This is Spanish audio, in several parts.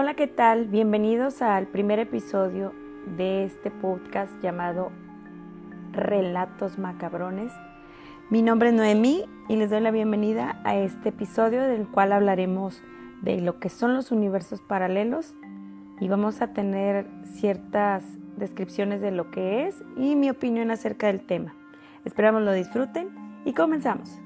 Hola, ¿qué tal? Bienvenidos al primer episodio de este podcast llamado Relatos Macabrones. Mi nombre es Noemí y les doy la bienvenida a este episodio del cual hablaremos de lo que son los universos paralelos y vamos a tener ciertas descripciones de lo que es y mi opinión acerca del tema. Esperamos lo disfruten y comenzamos.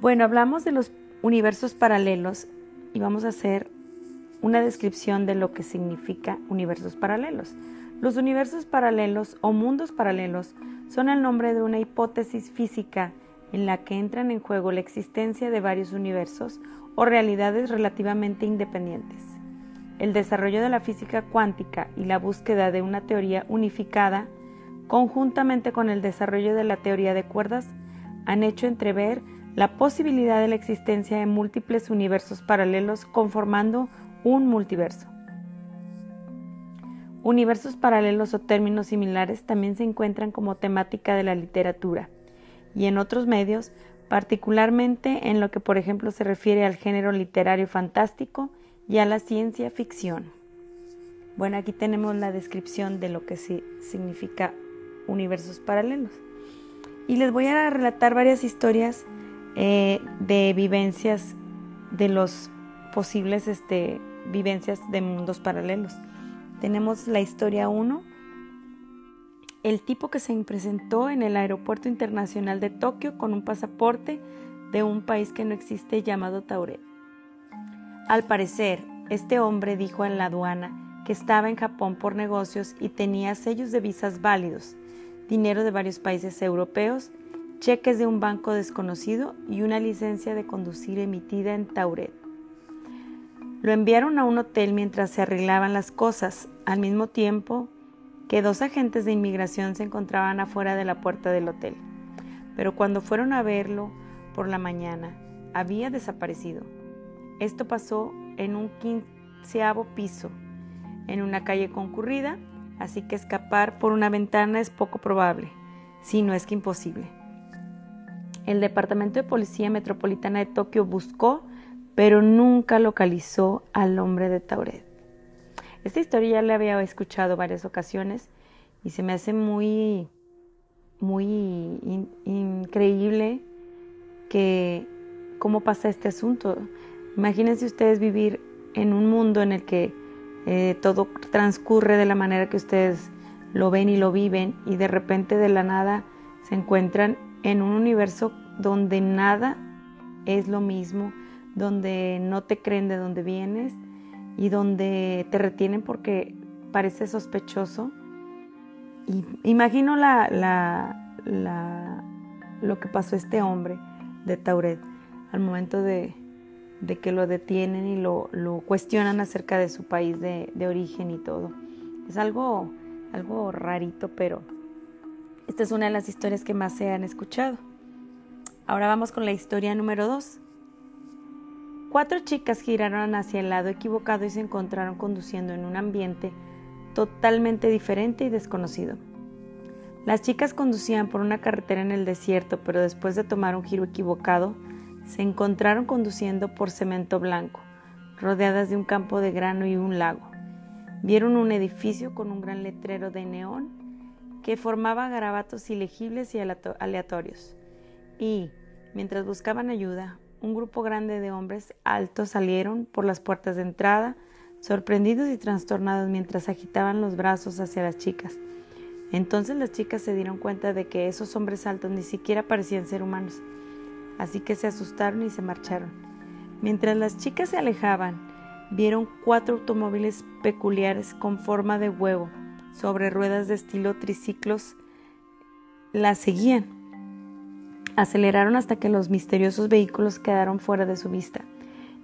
Bueno, hablamos de los universos paralelos y vamos a hacer una descripción de lo que significa universos paralelos. Los universos paralelos o mundos paralelos son el nombre de una hipótesis física en la que entran en juego la existencia de varios universos o realidades relativamente independientes. El desarrollo de la física cuántica y la búsqueda de una teoría unificada, conjuntamente con el desarrollo de la teoría de cuerdas, han hecho entrever la posibilidad de la existencia de múltiples universos paralelos conformando un multiverso. Universos paralelos o términos similares también se encuentran como temática de la literatura y en otros medios, particularmente en lo que por ejemplo se refiere al género literario fantástico y a la ciencia ficción. Bueno, aquí tenemos la descripción de lo que significa universos paralelos. Y les voy a relatar varias historias eh, de vivencias de los posibles este, vivencias de mundos paralelos. Tenemos la historia 1, el tipo que se presentó en el Aeropuerto Internacional de Tokio con un pasaporte de un país que no existe llamado Tauret. Al parecer, este hombre dijo en la aduana que estaba en Japón por negocios y tenía sellos de visas válidos, dinero de varios países europeos cheques de un banco desconocido y una licencia de conducir emitida en Tauret. Lo enviaron a un hotel mientras se arreglaban las cosas, al mismo tiempo que dos agentes de inmigración se encontraban afuera de la puerta del hotel. Pero cuando fueron a verlo por la mañana, había desaparecido. Esto pasó en un quinceavo piso, en una calle concurrida, así que escapar por una ventana es poco probable, si no es que imposible. El Departamento de Policía Metropolitana de Tokio buscó, pero nunca localizó al hombre de Tauret. Esta historia ya la había escuchado varias ocasiones y se me hace muy, muy increíble que cómo pasa este asunto. Imagínense ustedes vivir en un mundo en el que eh, todo transcurre de la manera que ustedes lo ven y lo viven y de repente de la nada se encuentran en un universo donde nada es lo mismo, donde no te creen de dónde vienes y donde te retienen porque parece sospechoso. Y imagino lo que pasó este hombre de Tauret al momento de, que lo detienen y lo, cuestionan acerca de su país de, de origen y todo. Es algo, algo rarito, pero esta es una de las historias que más se han escuchado. Ahora vamos con la historia número 2. Cuatro chicas giraron hacia el lado equivocado y se encontraron conduciendo en un ambiente totalmente diferente y desconocido. Las chicas conducían por una carretera en el desierto, pero después de tomar un giro equivocado, se encontraron conduciendo por cemento blanco, rodeadas de un campo de grano y un lago. Vieron un edificio con un gran letrero de neón que formaba garabatos ilegibles y aleatorios. Y, mientras buscaban ayuda, un grupo grande de hombres altos salieron por las puertas de entrada, sorprendidos y trastornados mientras agitaban los brazos hacia las chicas. Entonces las chicas se dieron cuenta de que esos hombres altos ni siquiera parecían ser humanos, así que se asustaron y se marcharon. Mientras las chicas se alejaban, vieron cuatro automóviles peculiares con forma de huevo, sobre ruedas de estilo triciclos la seguían. Aceleraron hasta que los misteriosos vehículos quedaron fuera de su vista,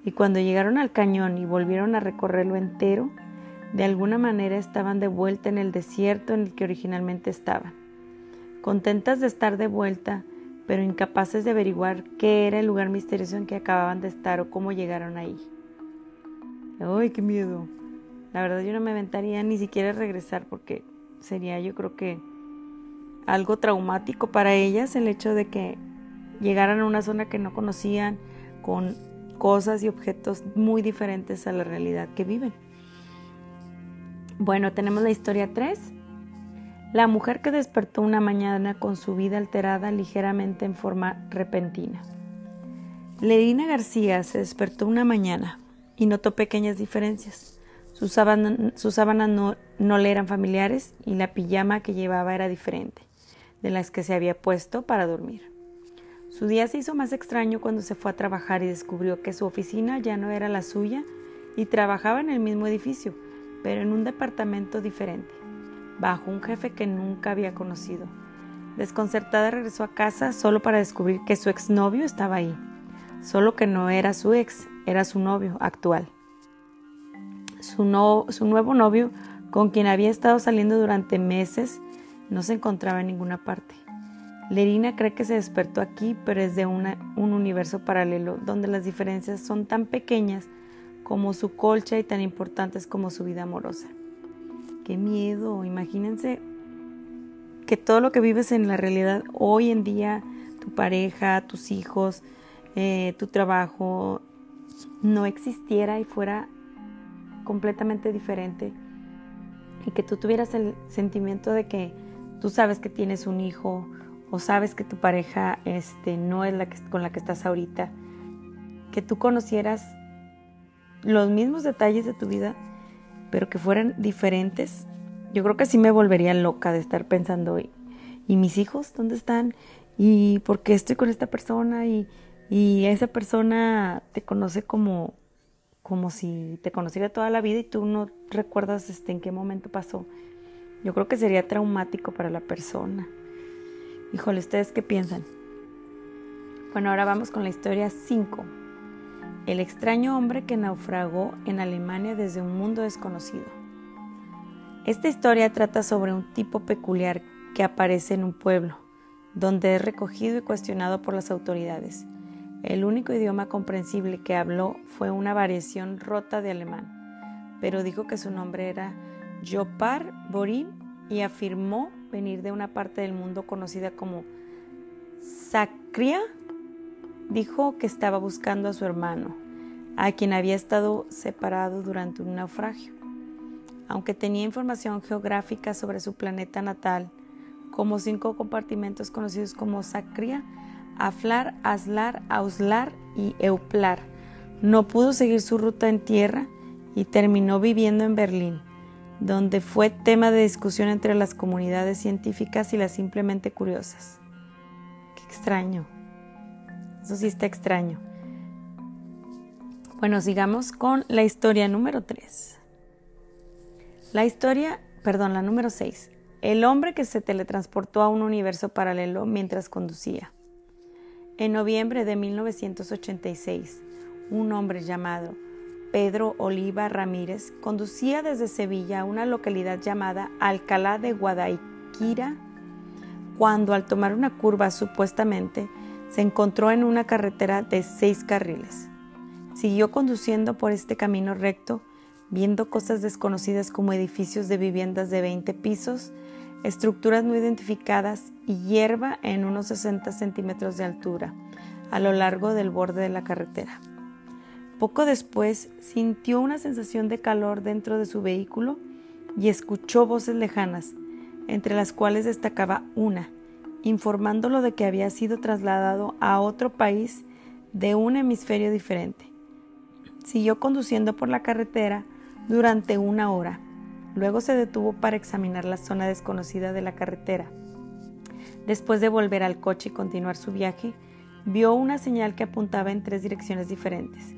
y cuando llegaron al cañón y volvieron a recorrerlo entero, de alguna manera estaban de vuelta en el desierto en el que originalmente estaban. Contentas de estar de vuelta, pero incapaces de averiguar qué era el lugar misterioso en que acababan de estar o cómo llegaron ahí. ¡Ay, qué miedo! La verdad yo no me aventaría ni siquiera regresar porque sería yo creo que algo traumático para ellas el hecho de que llegaran a una zona que no conocían con cosas y objetos muy diferentes a la realidad que viven. Bueno, tenemos la historia 3. La mujer que despertó una mañana con su vida alterada ligeramente en forma repentina. Lerina García se despertó una mañana y notó pequeñas diferencias. Sus sábanas, no, no le eran familiares y la pijama que llevaba era diferente de las que se había puesto para dormir. Su día se hizo más extraño cuando se fue a trabajar y descubrió que su oficina ya no era la suya y trabajaba en el mismo edificio, pero en un departamento diferente, bajo un jefe que nunca había conocido. Desconcertada regresó a casa solo para descubrir que su exnovio estaba ahí, solo que no era su ex, era su novio actual. Su, su nuevo novio, con quien había estado saliendo durante meses, no se encontraba en ninguna parte. Lerina cree que se despertó aquí, pero es de un universo paralelo donde las diferencias son tan pequeñas como su colcha y tan importantes como su vida amorosa. Qué miedo, imagínense que todo lo que vives en la realidad hoy en día, tu pareja, tus hijos, eh, tu trabajo, no existiera y fuera completamente diferente y que tú tuvieras el sentimiento de que tú sabes que tienes un hijo o sabes que tu pareja este, no es la que, con la que estás ahorita, que tú conocieras los mismos detalles de tu vida, pero que fueran diferentes, yo creo que sí me volvería loca de estar pensando, ¿y, ¿y mis hijos dónde están? ¿Y por qué estoy con esta persona? Y, y esa persona te conoce como, como si te conociera toda la vida y tú no recuerdas este, en qué momento pasó. Yo creo que sería traumático para la persona. Híjole, ¿ustedes qué piensan? Bueno, ahora vamos con la historia 5. El extraño hombre que naufragó en Alemania desde un mundo desconocido. Esta historia trata sobre un tipo peculiar que aparece en un pueblo, donde es recogido y cuestionado por las autoridades. El único idioma comprensible que habló fue una variación rota de alemán, pero dijo que su nombre era Jopar Borin y afirmó venir de una parte del mundo conocida como Sacria, dijo que estaba buscando a su hermano, a quien había estado separado durante un naufragio. Aunque tenía información geográfica sobre su planeta natal, como cinco compartimentos conocidos como Sacria, Aflar, Aslar, Auslar y Euplar, no pudo seguir su ruta en tierra y terminó viviendo en Berlín donde fue tema de discusión entre las comunidades científicas y las simplemente curiosas. Qué extraño. Eso sí está extraño. Bueno, sigamos con la historia número 3. La historia, perdón, la número 6. El hombre que se teletransportó a un universo paralelo mientras conducía. En noviembre de 1986, un hombre llamado Pedro Oliva Ramírez conducía desde Sevilla a una localidad llamada Alcalá de Guadaiquira cuando al tomar una curva supuestamente se encontró en una carretera de seis carriles. Siguió conduciendo por este camino recto, viendo cosas desconocidas como edificios de viviendas de 20 pisos, estructuras no identificadas y hierba en unos 60 centímetros de altura a lo largo del borde de la carretera. Poco después sintió una sensación de calor dentro de su vehículo y escuchó voces lejanas, entre las cuales destacaba una, informándolo de que había sido trasladado a otro país de un hemisferio diferente. Siguió conduciendo por la carretera durante una hora. Luego se detuvo para examinar la zona desconocida de la carretera. Después de volver al coche y continuar su viaje, vio una señal que apuntaba en tres direcciones diferentes.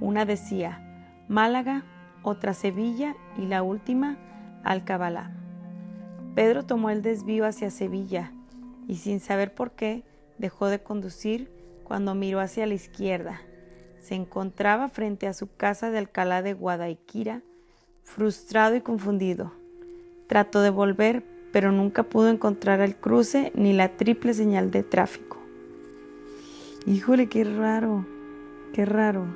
Una decía Málaga, otra Sevilla y la última Alcabalá. Pedro tomó el desvío hacia Sevilla y sin saber por qué dejó de conducir cuando miró hacia la izquierda. Se encontraba frente a su casa de Alcalá de Guadaiquira, frustrado y confundido. Trató de volver, pero nunca pudo encontrar el cruce ni la triple señal de tráfico. Híjole, qué raro, qué raro.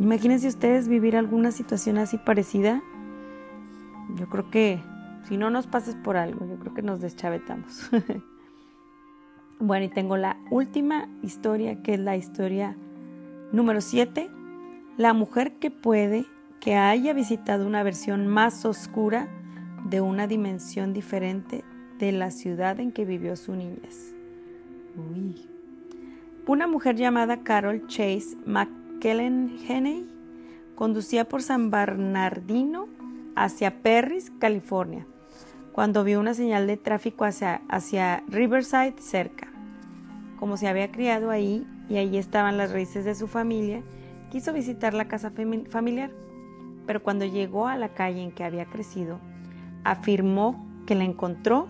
Imagínense ustedes vivir alguna situación así parecida. Yo creo que si no nos pases por algo, yo creo que nos deschavetamos. bueno, y tengo la última historia, que es la historia Número 7. La mujer que puede que haya visitado una versión más oscura de una dimensión diferente de la ciudad en que vivió su niñez. Una mujer llamada Carol Chase McKellen conducía por San Bernardino hacia Perris, California, cuando vio una señal de tráfico hacia, hacia Riverside cerca. Como se había criado ahí y allí estaban las raíces de su familia, quiso visitar la casa familiar, pero cuando llegó a la calle en que había crecido, afirmó que la encontró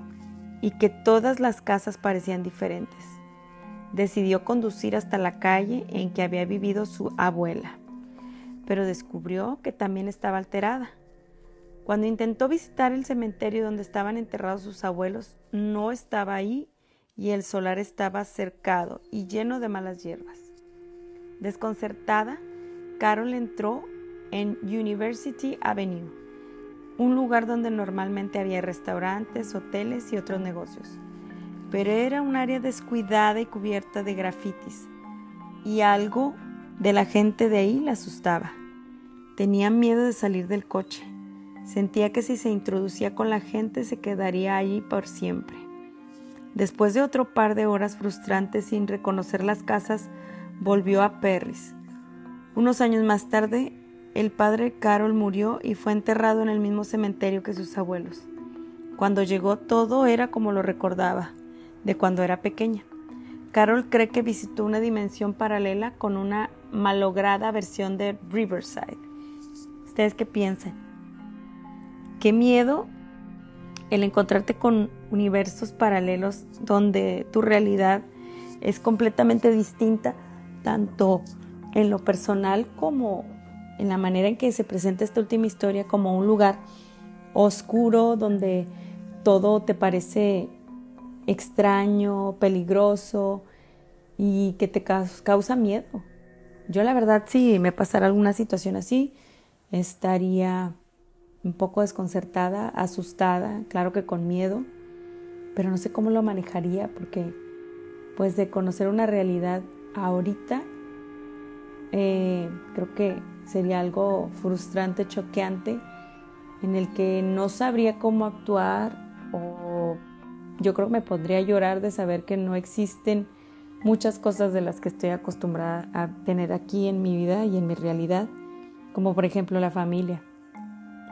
y que todas las casas parecían diferentes. Decidió conducir hasta la calle en que había vivido su abuela, pero descubrió que también estaba alterada. Cuando intentó visitar el cementerio donde estaban enterrados sus abuelos, no estaba ahí y el solar estaba cercado y lleno de malas hierbas. Desconcertada, Carol entró en University Avenue, un lugar donde normalmente había restaurantes, hoteles y otros negocios. Pero era un área descuidada y cubierta de grafitis, y algo de la gente de ahí la asustaba. Tenía miedo de salir del coche. Sentía que si se introducía con la gente se quedaría allí por siempre. Después de otro par de horas frustrantes sin reconocer las casas, volvió a Perris. Unos años más tarde, el padre Carol murió y fue enterrado en el mismo cementerio que sus abuelos. Cuando llegó todo era como lo recordaba, de cuando era pequeña. Carol cree que visitó una dimensión paralela con una malograda versión de Riverside. ¿Ustedes qué piensan? Qué miedo el encontrarte con universos paralelos donde tu realidad es completamente distinta, tanto en lo personal como en la manera en que se presenta esta última historia como un lugar oscuro donde todo te parece extraño, peligroso y que te causa miedo. Yo la verdad si me pasara alguna situación así, estaría un poco desconcertada, asustada, claro que con miedo, pero no sé cómo lo manejaría porque pues de conocer una realidad ahorita eh, creo que sería algo frustrante, choqueante, en el que no sabría cómo actuar o yo creo que me podría llorar de saber que no existen muchas cosas de las que estoy acostumbrada a tener aquí en mi vida y en mi realidad, como por ejemplo la familia.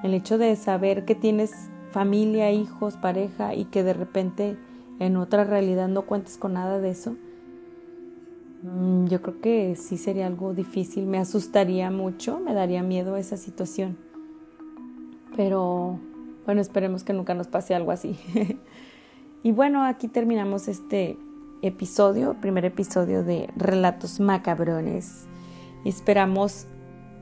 El hecho de saber que tienes familia, hijos, pareja y que de repente en otra realidad no cuentes con nada de eso, yo creo que sí sería algo difícil, me asustaría mucho, me daría miedo esa situación. Pero bueno, esperemos que nunca nos pase algo así. y bueno, aquí terminamos este episodio, primer episodio de Relatos Macabrones. Esperamos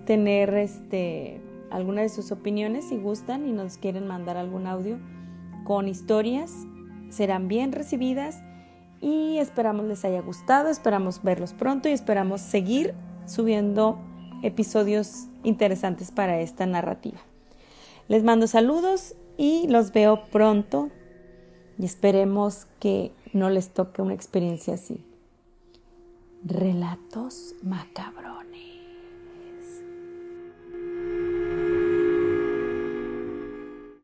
tener este alguna de sus opiniones si gustan y nos quieren mandar algún audio con historias, serán bien recibidas y esperamos les haya gustado, esperamos verlos pronto y esperamos seguir subiendo episodios interesantes para esta narrativa. Les mando saludos y los veo pronto y esperemos que no les toque una experiencia así. Relatos macabrones.